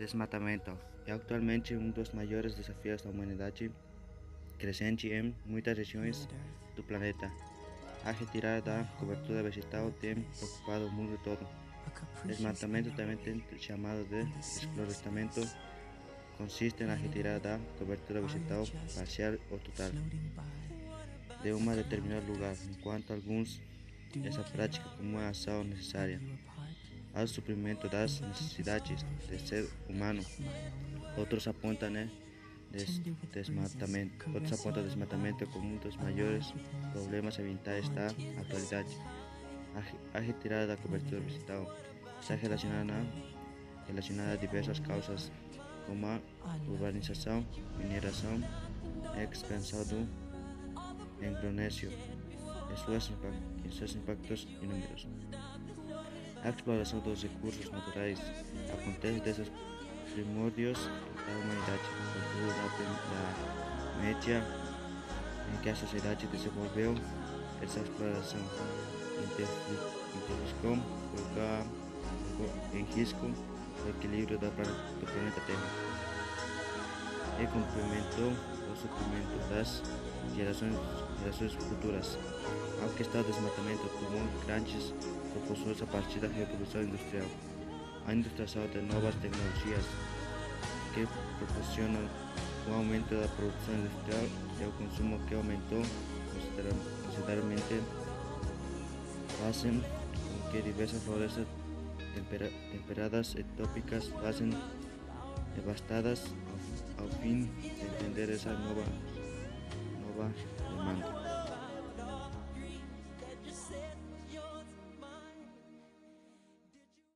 desmatamento é atualmente um dos maiores desafios da humanidade, crescente em muitas regiões do planeta. A retirada da cobertura vegetal tem preocupado o mundo todo. Desmatamento também tem chamado de desflorestamento, consiste na retirada da cobertura vegetal parcial ou total. De um determinado lugar, enquanto alguns essa prática como uma ação necessária ao suprimento das necessidades do ser humano. Outros apontam né, des desmatamento, outros apontam desmatamento como um dos maiores problemas ambientais da atualidade. A, a retirada da cobertura vegetal está relacionada, relacionada a diversas causas, como a urbanização, mineração, expansão do e seus impactos inúmeros. A exploração dos recursos naturais acontece desde os primórdios da humanidade, sobretudo da média em que a sociedade desenvolveu essa exploração intensificou, colocou em risco o equilíbrio do planeta Terra e complementou o suprimento das gerações, futuras. Ao que está o desmatamento tomou grandes proporções a partir da revolução industrial. A industrialização de novas tecnologias que proporcionam o aumento da produção industrial e o consumo que aumentou consideravelmente fazem com que diversas florestas tempera temperadas e tópicas devastadas ao, ao fim de entender essa nova, demanda.